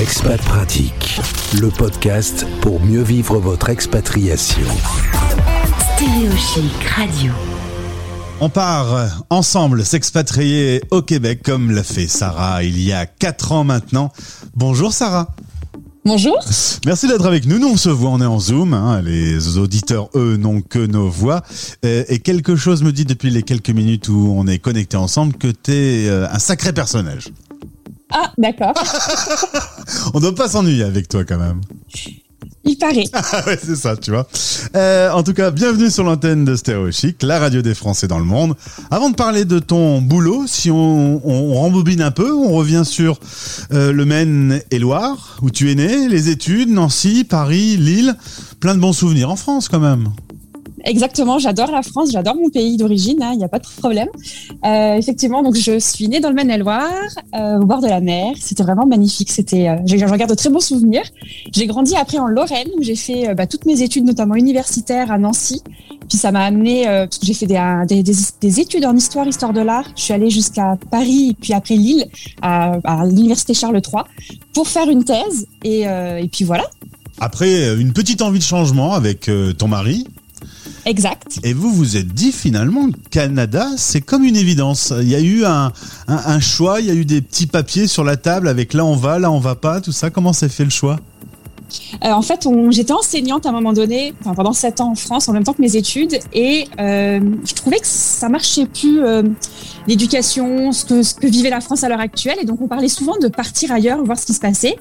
Expat Pratique, le podcast pour mieux vivre votre expatriation. Stéréo Chic Radio. On part ensemble s'expatrier au Québec comme l'a fait Sarah il y a 4 ans maintenant. Bonjour Sarah. Bonjour. Merci d'être avec nous. Nous, on se voit, on est en Zoom. hein. Les auditeurs, eux, n'ont que nos voix. Euh, Et quelque chose me dit depuis les quelques minutes où on est connectés ensemble que tu es un sacré personnage. Ah, d'accord. On ne doit pas s'ennuyer avec toi quand même. Il paraît. Ah ouais, c'est ça, tu vois. Euh, en tout cas, bienvenue sur l'antenne de Stéréo Chic, la radio des Français dans le monde. Avant de parler de ton boulot, si on, on, on rembobine un peu, on revient sur euh, le Maine et Loire, où tu es né, les études, Nancy, Paris, Lille, plein de bons souvenirs en France quand même. Exactement, j'adore la France, j'adore mon pays d'origine, il n'y a pas de problème. Euh, effectivement, donc je suis née dans le Maine-et-Loire, euh, au bord de la mer. C'était vraiment magnifique. C'était, euh, garde de très bons souvenirs. J'ai grandi après en Lorraine, où j'ai fait euh, bah, toutes mes études, notamment universitaires à Nancy. Puis ça m'a amené, parce que j'ai fait des, études en histoire, histoire de l'art. Je suis allée jusqu'à Paris, puis après Lille, à, l'université Charles III, pour faire une thèse. Et, puis voilà, Après, une petite envie de changement avec ton mari. Exact. Et vous vous êtes dit finalement, le Canada, c'est comme une évidence. Il y a eu un, un, un choix, il y a eu des petits papiers sur la table avec là on va, là on va pas, tout ça. Comment s'est fait le choix? Euh, en fait, j'étais enseignante à un moment donné, enfin, pendant sept ans en France, en même temps que mes études, et euh, je trouvais que ça marchait plus euh, l'éducation, ce que, vivait la France à l'heure actuelle, et donc on parlait souvent de partir ailleurs, voir ce qui se passait,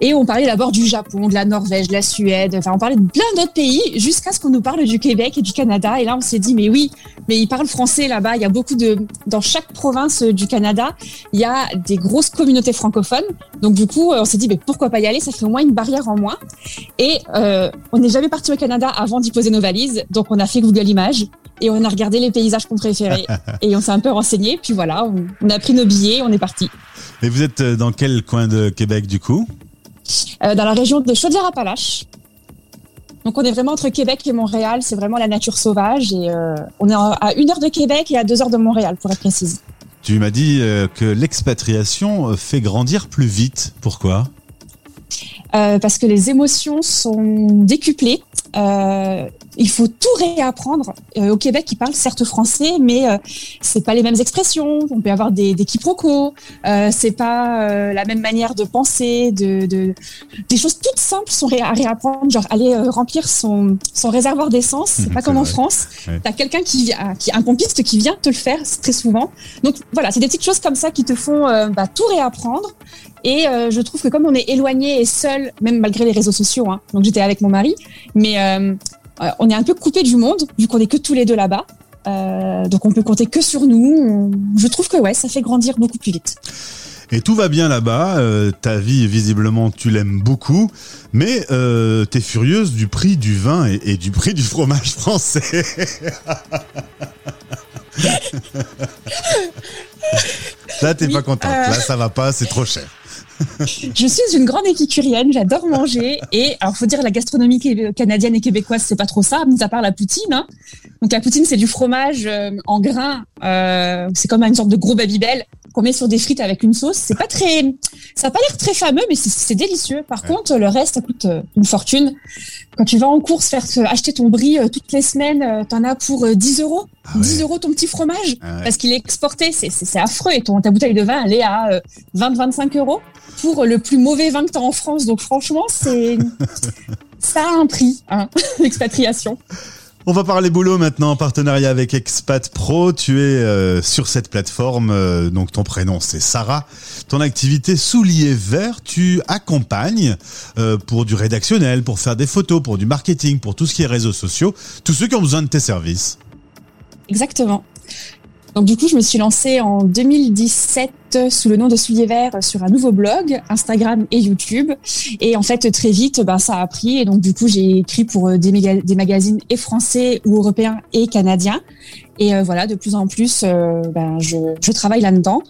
et on parlait d'abord du Japon, de la Norvège, de la Suède, enfin on parlait de plein d'autres pays, jusqu'à ce qu'on nous parle du Québec et du Canada, et là on s'est dit mais oui, mais ils parlent français là-bas, il y a beaucoup de, dans chaque province du Canada, il y a des grosses communautés francophones, donc du coup, euh, on s'est dit, mais pourquoi pas y aller? Ça fait au moins une barrière en moins. Et euh, on n'est jamais parti au Canada avant d'y poser nos valises. Donc on a fait Google Images et on a regardé les paysages qu'on préférait. et on s'est un peu renseigné. Puis voilà, on, on a pris nos billets, on est parti. Et vous êtes euh, dans quel coin de Québec du coup? Euh, dans la région de Chaudière-Appalaches. Donc on est vraiment entre Québec et Montréal. C'est vraiment la nature sauvage. Et euh, on est à une heure de Québec et à deux heures de Montréal, pour être précise. Tu m'as dit que l'expatriation fait grandir plus vite. Pourquoi? Euh, parce que les émotions sont décuplées. Euh, il faut tout réapprendre. Euh, au Québec, ils parlent certes français, mais euh, c'est pas les mêmes expressions. On peut avoir des, des quiproquos. Euh, c'est pas euh, la même manière de penser. De, de des choses toutes simples sont ré- à réapprendre. Genre aller euh, remplir son son réservoir d'essence. C'est Mhm, pas comme en. France. Ouais. T'as quelqu'un qui vient, qui un pompiste qui vient te le faire très souvent. Donc voilà, c'est des petites choses comme ça qui te font bah, tout réapprendre. Et euh, je trouve que comme on est éloigné et seul, même malgré les réseaux sociaux, hein, donc j'étais avec mon mari, mais euh, euh, on est un peu coupé du monde vu qu'on est que tous les deux là-bas. Euh, donc on peut compter que sur nous. On- Je trouve que ouais, ça fait grandir beaucoup plus vite. Et tout va bien là-bas. euh, ta vie, visiblement, tu l'aimes beaucoup. Mais euh, t'es furieuse du prix du vin et, et du prix du fromage français. Là, t'es Oui, pas contente. Là, ça va pas, c'est trop cher. Je suis une grande épicurienne, j'adore manger. Et alors, faut dire, la gastronomie canadienne et québécoise, c'est pas trop ça, mis à part la poutine. hein. Donc, la poutine, c'est du fromage euh, en grains. Euh, c'est comme une sorte de gros babybel qu'on met sur des frites avec une sauce. C'est pas très, ça a pas l'air très fameux, mais c'est- délicieux. Par Ouais. contre, le reste, ça coûte euh, une fortune. Quand tu vas en course faire te- acheter ton brie euh, toutes les semaines, euh, t'en as pour euh, 10 euros. Ah ouais. 10 euros ton petit fromage Ah ouais. parce qu'il est exporté. C'est- affreux. Et ton, ta bouteille de vin, elle est à euh, 20-25 euros pour le plus mauvais vin que tu as en France. Donc franchement, c'est ça a un prix, hein, l'expatriation. On va parler boulot maintenant en partenariat avec Expat Pro. Tu es euh, sur cette plateforme, euh, donc ton prénom c'est Sarah. Ton activité soulier vert, tu accompagnes euh, pour du rédactionnel, pour faire des photos, pour du marketing, pour tout ce qui est réseaux sociaux, tous ceux qui ont besoin de tes services. Exactement. Donc du coup, je me suis lancée en 2017 sous le nom de Souliers Verts sur un nouveau blog, Instagram et YouTube. Et en fait, très vite, ben, ça a pris. Et donc du coup, j'ai écrit pour euh, des, magazines et français ou européens et canadiens. Et euh, voilà, de plus en plus, euh, ben, je, je travaille là-dedans.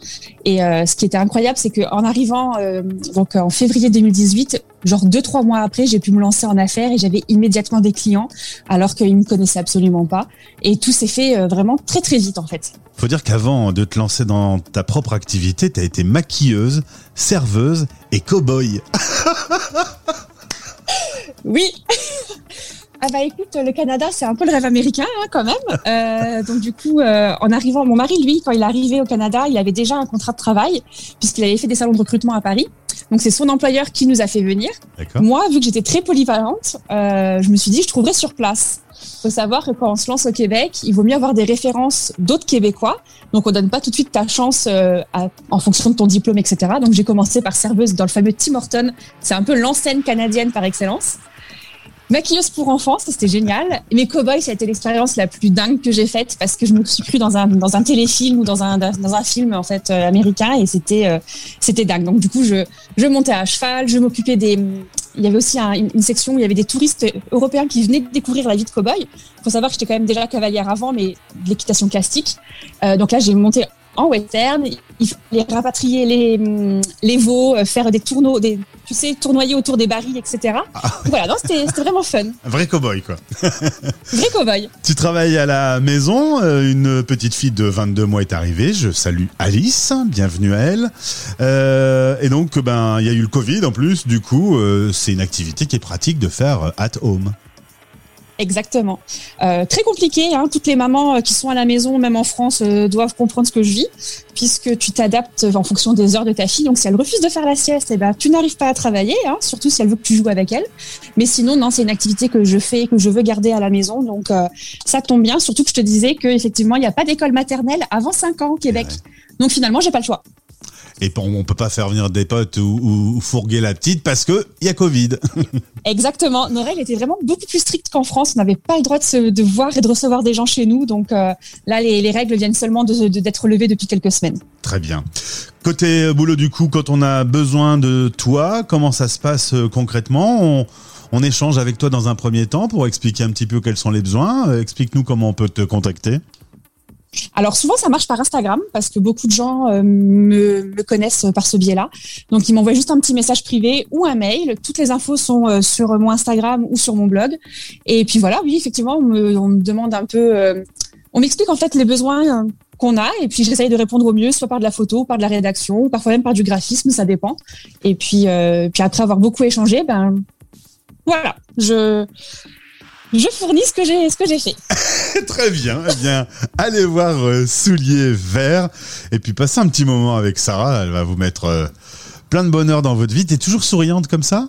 Et euh, ce qui était incroyable, c'est qu'en arrivant donc en février 2018, genre deux trois mois après, j'ai pu me lancer en affaires et j'avais immédiatement des clients, alors qu'ils me connaissaient absolument pas. Et tout s'est fait vraiment très très vite en fait. Faut dire qu'avant de te lancer dans ta propre activité, tu as été maquilleuse, serveuse et cow-boy. oui. Ah bah écoute, le Canada, c'est un peu le rêve américain hein, quand même. Euh, donc du coup, euh, en arrivant, mon mari, lui, quand il est arrivé au Canada, il avait déjà un contrat de travail puisqu'il avait fait des salons de recrutement à Paris. Donc c'est son employeur qui nous a fait venir. Moi, vu que j'étais très polyvalente, euh, je me suis dit, je trouverais sur place. Il faut savoir que quand on se lance au Québec, il vaut mieux avoir des références d'autres Québécois. Donc on donne pas tout de suite ta chance euh, à, en fonction de ton diplôme, etc. Donc j'ai commencé par serveuse dans le fameux Tim Horton. C'est un peu l'enseigne canadienne par excellence. Maquilleuse pour enfants, ça c'était génial. Mais Cowboy, ça a été l'expérience la plus dingue que j'ai faite parce que je me suis cru dans un téléfilm ou dans un film en fait euh, américain et c'était euh, c'était dingue. Donc du coup, je montais à cheval, je m'occupais des il y avait aussi une, section où il y avait des touristes européens qui venaient découvrir la vie de cowboy. Il faut savoir que j'étais quand même déjà cavalière avant, mais de l'équitation classique. Euh, donc là, j'ai monté en western. Il fallait rapatrier les, les veaux, faire des tourneaux, tu sais, tournoyer autour des barils, etc. Ah. Voilà, c'était vraiment fun. Un vrai cowboy, quoi. vrai cowboy. Tu travailles à la maison. Euh, une petite fille de 22 mois est arrivée. Je salue Alice. Bienvenue à elle. Euh, et donc, ben, il y a eu le Covid en plus. Du coup, c'est une activité qui est pratique de faire at home. Exactement. Euh, très compliqué. Hein. Toutes les mamans euh, qui sont à la maison, même en France, euh, doivent comprendre ce que je vis, puisque tu t'adaptes en fonction des heures de ta fille. Donc, si elle refuse de faire la sieste, eh ben, tu n'arrives pas à travailler, hein, surtout si elle veut que tu joues avec elle. Mais sinon, non, c'est une activité que je fais, que je veux garder à la maison. Donc, ça tombe bien. Surtout que je te disais qu'effectivement, il n'y a pas d'école maternelle avant 5 ans au Québec. Donc, finalement, j'ai pas le choix et on peut pas faire venir des potes ou, fourguer la petite parce que il y a Covid. Exactement. Nos règles étaient vraiment beaucoup plus strictes qu'en France. On n'avait pas le droit de, de, voir et de recevoir des gens chez nous. Donc euh, là, les, règles viennent seulement d'être de, d'être levées depuis quelques semaines. Très bien. Côté euh, boulot du coup, quand on a besoin de toi, comment ça se passe euh, concrètement? On, on échange avec toi dans un premier temps pour expliquer un petit peu quels sont les besoins. Explique-nous comment on peut te contacter. Alors souvent ça marche par Instagram parce que beaucoup de gens euh, me, connaissent par ce biais-là. Donc ils m'envoient juste un petit message privé ou un mail. Toutes les infos sont euh, sur mon Instagram ou sur mon blog. Et puis voilà, oui effectivement on me, demande un peu, euh, on m'explique en fait les besoins qu'on a et puis j'essaye de répondre au mieux, soit par de la photo, par de la rédaction, ou parfois même par du graphisme, ça dépend. Et puis puis après avoir beaucoup échangé, ben voilà, je je fournis ce que j'ai ce que j'ai fait. Très bien. Eh bien, allez voir euh, Souliers Verts et puis passez un petit moment avec Sarah. Elle va vous mettre euh, plein de bonheur dans votre vie. T'es toujours souriante comme ça?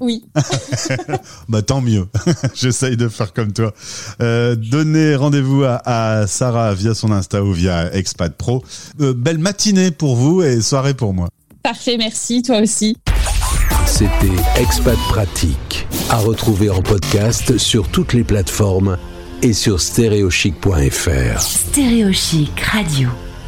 Oui. bah tant mieux. J'essaye de faire comme toi. Euh, donnez rendez-vous à, Sarah via son Insta ou via Expat Pro. belle matinée pour vous et soirée pour moi. Parfait, merci. Toi aussi. C'était Expat Pratique, à retrouver en podcast sur toutes les plateformes et sur stéréochic.fr. Stéréochic Radio.